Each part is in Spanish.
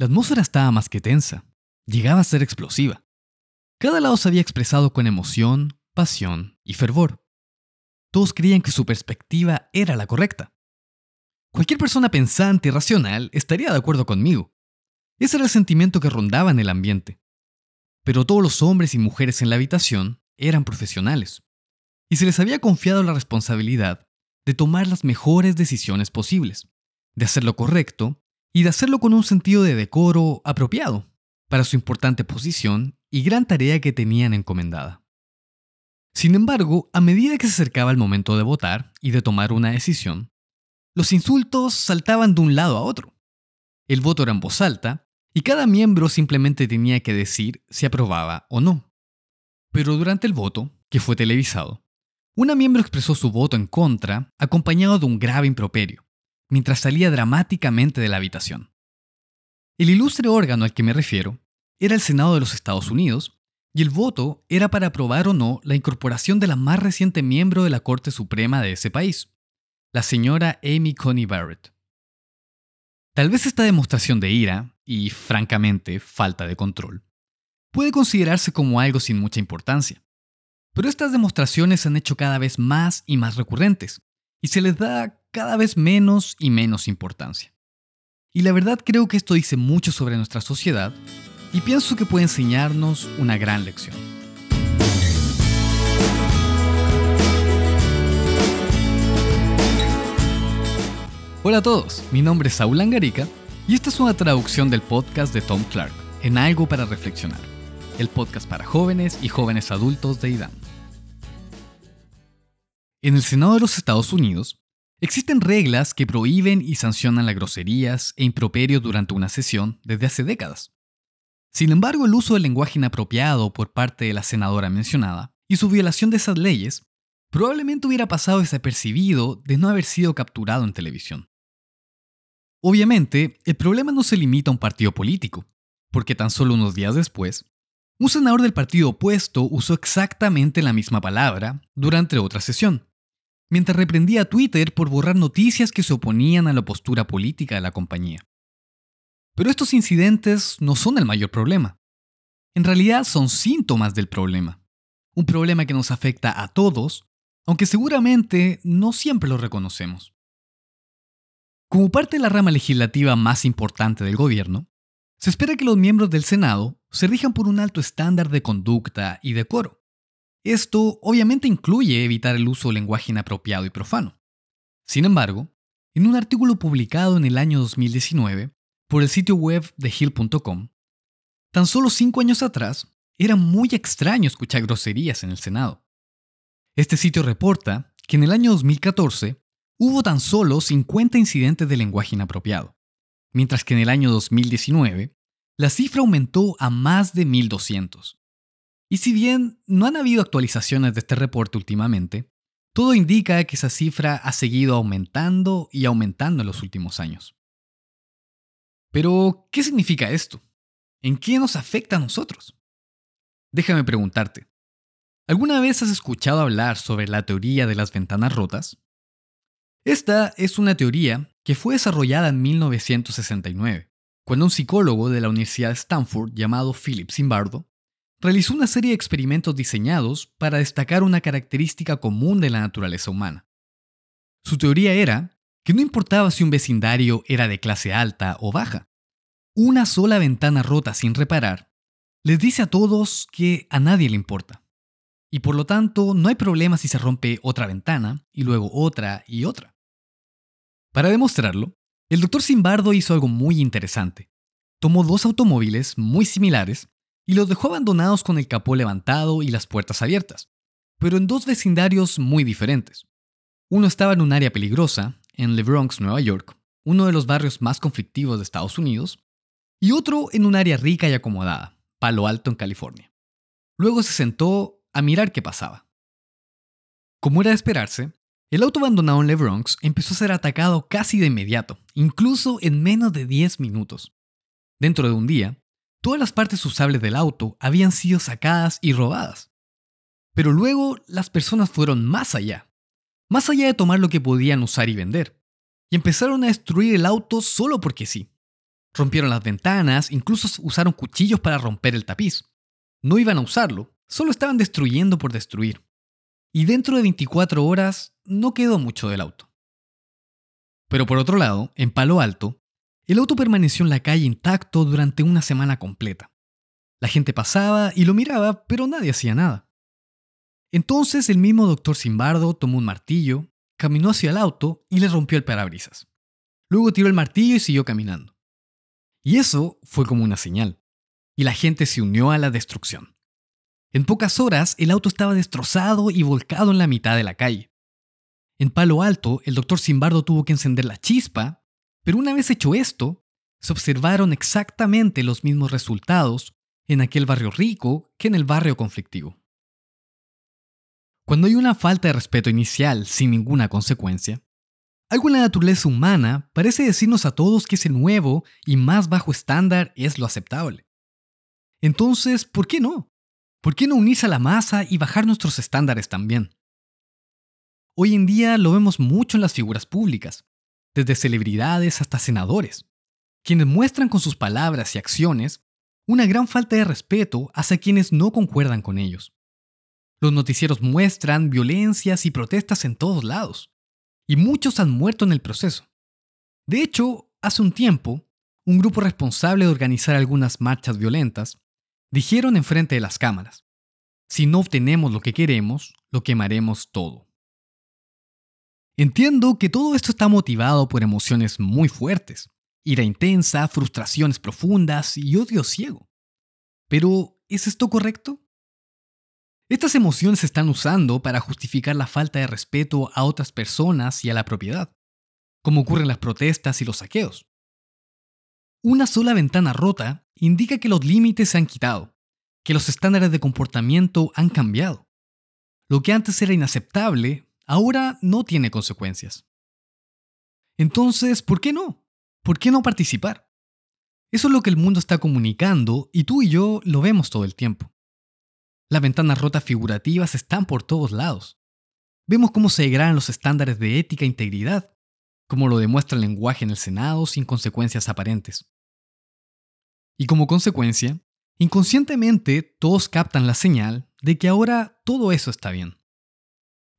La atmósfera estaba más que tensa, llegaba a ser explosiva. Cada lado se había expresado con emoción, pasión y fervor. Todos creían que su perspectiva era la correcta. Cualquier persona pensante y racional estaría de acuerdo conmigo. Ese era el sentimiento que rondaba en el ambiente. Pero todos los hombres y mujeres en la habitación eran profesionales, y se les había confiado la responsabilidad de tomar las mejores decisiones posibles, de hacer lo correcto y de hacerlo con un sentido de decoro apropiado para su importante posición y gran tarea que tenían encomendada. Sin embargo, a medida que se acercaba el momento de votar y de tomar una decisión, los insultos saltaban de un lado a otro. El voto era en voz alta y cada miembro simplemente tenía que decir si aprobaba o no. Pero durante el voto, que fue televisado, una miembro expresó su voto en contra acompañado de un grave improperio, mientras salía dramáticamente de la habitación. El ilustre órgano al que me refiero era el Senado de los Estados Unidos, y el voto era para aprobar o no la incorporación de la más reciente miembro de la Corte Suprema de ese país, la señora Amy Coney Barrett. Tal vez esta demostración de ira, y francamente falta de control, puede considerarse como algo sin mucha importancia. Pero estas demostraciones se han hecho cada vez más y más recurrentes, y se les da cada vez menos y menos importancia. Y la verdad creo que esto dice mucho sobre nuestra sociedad y pienso que puede enseñarnos una gran lección. Hola a todos, mi nombre es Saúl Angarica y esta es una traducción del podcast de Tom Clark, en Algo para Reflexionar, el podcast para jóvenes y jóvenes adultos de IDAM. En el Senado de los Estados Unidos, Existen reglas que prohíben y sancionan las groserías e improperios durante una sesión desde hace décadas. Sin embargo, el uso del lenguaje inapropiado por parte de la senadora mencionada y su violación de esas leyes probablemente hubiera pasado desapercibido de no haber sido capturado en televisión. Obviamente, el problema no se limita a un partido político, porque tan solo unos días después, un senador del partido opuesto usó exactamente la misma palabra durante otra sesión mientras reprendía a Twitter por borrar noticias que se oponían a la postura política de la compañía. Pero estos incidentes no son el mayor problema. En realidad son síntomas del problema. Un problema que nos afecta a todos, aunque seguramente no siempre lo reconocemos. Como parte de la rama legislativa más importante del gobierno, se espera que los miembros del Senado se rijan por un alto estándar de conducta y decoro. Esto obviamente incluye evitar el uso de lenguaje inapropiado y profano. Sin embargo, en un artículo publicado en el año 2019 por el sitio web de Hill.com, tan solo cinco años atrás era muy extraño escuchar groserías en el Senado. Este sitio reporta que en el año 2014 hubo tan solo 50 incidentes de lenguaje inapropiado, mientras que en el año 2019 la cifra aumentó a más de 1200. Y si bien no han habido actualizaciones de este reporte últimamente, todo indica que esa cifra ha seguido aumentando y aumentando en los últimos años. Pero, ¿qué significa esto? ¿En qué nos afecta a nosotros? Déjame preguntarte, ¿alguna vez has escuchado hablar sobre la teoría de las ventanas rotas? Esta es una teoría que fue desarrollada en 1969, cuando un psicólogo de la Universidad de Stanford llamado Philip Zimbardo realizó una serie de experimentos diseñados para destacar una característica común de la naturaleza humana. Su teoría era que no importaba si un vecindario era de clase alta o baja, una sola ventana rota sin reparar les dice a todos que a nadie le importa. Y por lo tanto no hay problema si se rompe otra ventana y luego otra y otra. Para demostrarlo, el doctor Simbardo hizo algo muy interesante. Tomó dos automóviles muy similares y los dejó abandonados con el capó levantado y las puertas abiertas, pero en dos vecindarios muy diferentes. Uno estaba en un área peligrosa, en Le Bronx, Nueva York, uno de los barrios más conflictivos de Estados Unidos, y otro en un área rica y acomodada, Palo Alto, en California. Luego se sentó a mirar qué pasaba. Como era de esperarse, el auto abandonado en Le Bronx empezó a ser atacado casi de inmediato, incluso en menos de 10 minutos. Dentro de un día, Todas las partes usables del auto habían sido sacadas y robadas. Pero luego las personas fueron más allá, más allá de tomar lo que podían usar y vender, y empezaron a destruir el auto solo porque sí. Rompieron las ventanas, incluso usaron cuchillos para romper el tapiz. No iban a usarlo, solo estaban destruyendo por destruir. Y dentro de 24 horas no quedó mucho del auto. Pero por otro lado, en Palo Alto, el auto permaneció en la calle intacto durante una semana completa. La gente pasaba y lo miraba, pero nadie hacía nada. Entonces el mismo doctor Simbardo tomó un martillo, caminó hacia el auto y le rompió el parabrisas. Luego tiró el martillo y siguió caminando. Y eso fue como una señal. Y la gente se unió a la destrucción. En pocas horas, el auto estaba destrozado y volcado en la mitad de la calle. En Palo Alto, el doctor Simbardo tuvo que encender la chispa, pero una vez hecho esto, se observaron exactamente los mismos resultados en aquel barrio rico que en el barrio conflictivo. Cuando hay una falta de respeto inicial sin ninguna consecuencia, algo en la naturaleza humana parece decirnos a todos que ese nuevo y más bajo estándar es lo aceptable. Entonces, ¿por qué no? ¿Por qué no unirse a la masa y bajar nuestros estándares también? Hoy en día lo vemos mucho en las figuras públicas, desde celebridades hasta senadores, quienes muestran con sus palabras y acciones una gran falta de respeto hacia quienes no concuerdan con ellos. Los noticieros muestran violencias y protestas en todos lados, y muchos han muerto en el proceso. De hecho, hace un tiempo, un grupo responsable de organizar algunas marchas violentas dijeron enfrente de las cámaras, si no obtenemos lo que queremos, lo quemaremos todo. Entiendo que todo esto está motivado por emociones muy fuertes, ira intensa, frustraciones profundas y odio ciego. Pero, ¿es esto correcto? Estas emociones se están usando para justificar la falta de respeto a otras personas y a la propiedad, como ocurre en las protestas y los saqueos. Una sola ventana rota indica que los límites se han quitado, que los estándares de comportamiento han cambiado. Lo que antes era inaceptable, ahora no tiene consecuencias. Entonces, ¿por qué no? ¿Por qué no participar? Eso es lo que el mundo está comunicando y tú y yo lo vemos todo el tiempo. Las ventanas rotas figurativas están por todos lados. Vemos cómo se degradan los estándares de ética e integridad, como lo demuestra el lenguaje en el Senado sin consecuencias aparentes. Y como consecuencia, inconscientemente todos captan la señal de que ahora todo eso está bien.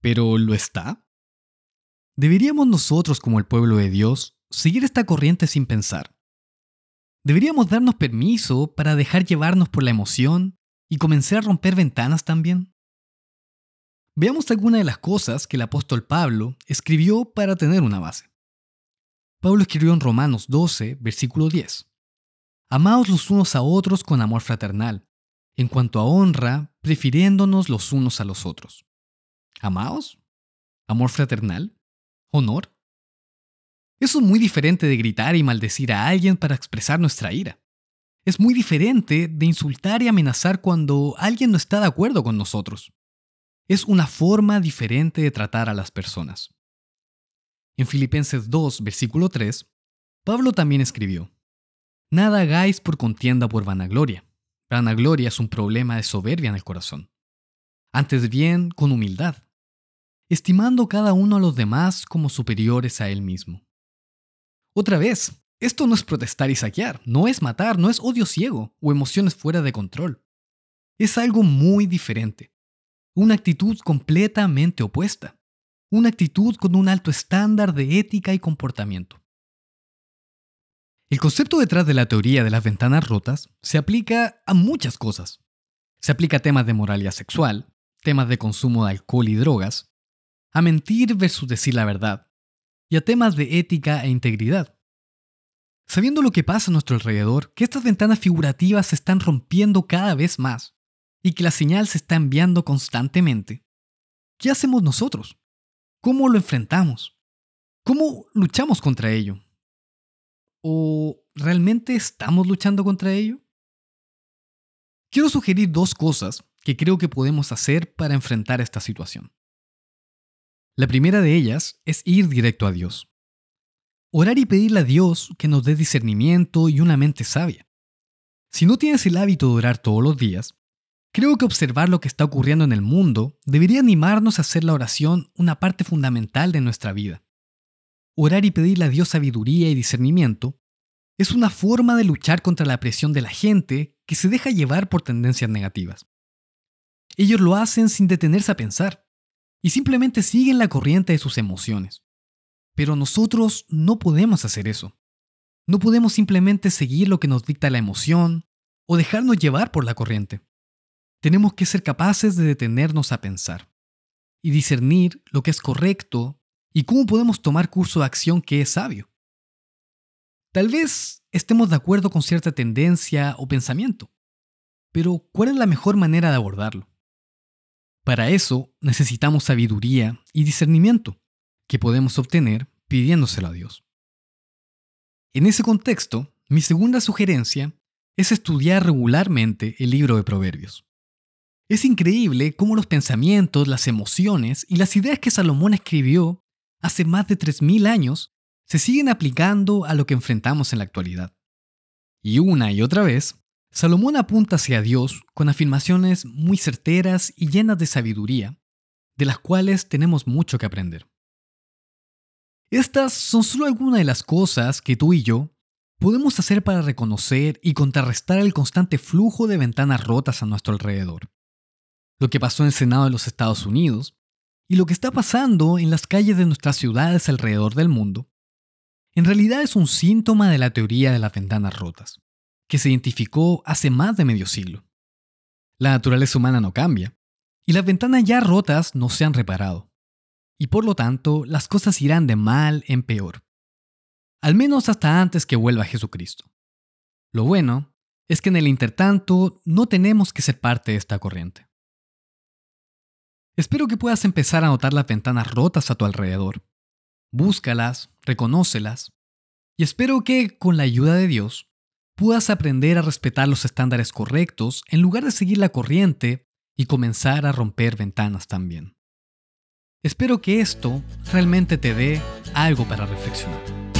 ¿Pero lo está? ¿Deberíamos nosotros como el pueblo de Dios seguir esta corriente sin pensar? ¿Deberíamos darnos permiso para dejar llevarnos por la emoción y comenzar a romper ventanas también? Veamos algunas de las cosas que el apóstol Pablo escribió para tener una base. Pablo escribió en Romanos 12, versículo 10. Amaos los unos a otros con amor fraternal, en cuanto a honra, prefiriéndonos los unos a los otros. ¿Amaos? ¿Amor fraternal? ¿Honor? Eso es muy diferente de gritar y maldecir a alguien para expresar nuestra ira. Es muy diferente de insultar y amenazar cuando alguien no está de acuerdo con nosotros. Es una forma diferente de tratar a las personas. En Filipenses 2, versículo 3, Pablo también escribió, Nada hagáis por contienda por vanagloria. Vanagloria es un problema de soberbia en el corazón. Antes bien, con humildad, estimando cada uno a los demás como superiores a él mismo. Otra vez, esto no es protestar y saquear, no es matar, no es odio ciego o emociones fuera de control. Es algo muy diferente. Una actitud completamente opuesta. Una actitud con un alto estándar de ética y comportamiento. El concepto detrás de la teoría de las ventanas rotas se aplica a muchas cosas. Se aplica a temas de moralidad sexual, temas de consumo de alcohol y drogas, a mentir versus decir la verdad, y a temas de ética e integridad. Sabiendo lo que pasa a nuestro alrededor, que estas ventanas figurativas se están rompiendo cada vez más y que la señal se está enviando constantemente, ¿qué hacemos nosotros? ¿Cómo lo enfrentamos? ¿Cómo luchamos contra ello? ¿O realmente estamos luchando contra ello? Quiero sugerir dos cosas que creo que podemos hacer para enfrentar esta situación. La primera de ellas es ir directo a Dios. Orar y pedirle a Dios que nos dé discernimiento y una mente sabia. Si no tienes el hábito de orar todos los días, creo que observar lo que está ocurriendo en el mundo debería animarnos a hacer la oración una parte fundamental de nuestra vida. Orar y pedirle a Dios sabiduría y discernimiento es una forma de luchar contra la presión de la gente que se deja llevar por tendencias negativas. Ellos lo hacen sin detenerse a pensar y simplemente siguen la corriente de sus emociones. Pero nosotros no podemos hacer eso. No podemos simplemente seguir lo que nos dicta la emoción o dejarnos llevar por la corriente. Tenemos que ser capaces de detenernos a pensar y discernir lo que es correcto y cómo podemos tomar curso de acción que es sabio. Tal vez estemos de acuerdo con cierta tendencia o pensamiento, pero ¿cuál es la mejor manera de abordarlo? Para eso necesitamos sabiduría y discernimiento, que podemos obtener pidiéndoselo a Dios. En ese contexto, mi segunda sugerencia es estudiar regularmente el libro de Proverbios. Es increíble cómo los pensamientos, las emociones y las ideas que Salomón escribió hace más de 3.000 años se siguen aplicando a lo que enfrentamos en la actualidad. Y una y otra vez, Salomón apunta hacia Dios con afirmaciones muy certeras y llenas de sabiduría, de las cuales tenemos mucho que aprender. Estas son solo algunas de las cosas que tú y yo podemos hacer para reconocer y contrarrestar el constante flujo de ventanas rotas a nuestro alrededor. Lo que pasó en el Senado de los Estados Unidos y lo que está pasando en las calles de nuestras ciudades alrededor del mundo en realidad es un síntoma de la teoría de las ventanas rotas, que se identificó hace más de medio siglo. La naturaleza humana no cambia, y las ventanas ya rotas no se han reparado, y por lo tanto las cosas irán de mal en peor, al menos hasta antes que vuelva Jesucristo. Lo bueno es que en el intertanto no tenemos que ser parte de esta corriente. Espero que puedas empezar a notar las ventanas rotas a tu alrededor búscalas, reconócelas, y espero que, con la ayuda de Dios, puedas aprender a respetar los estándares correctos en lugar de seguir la corriente y comenzar a romper ventanas también. Espero que esto realmente te dé algo para reflexionar.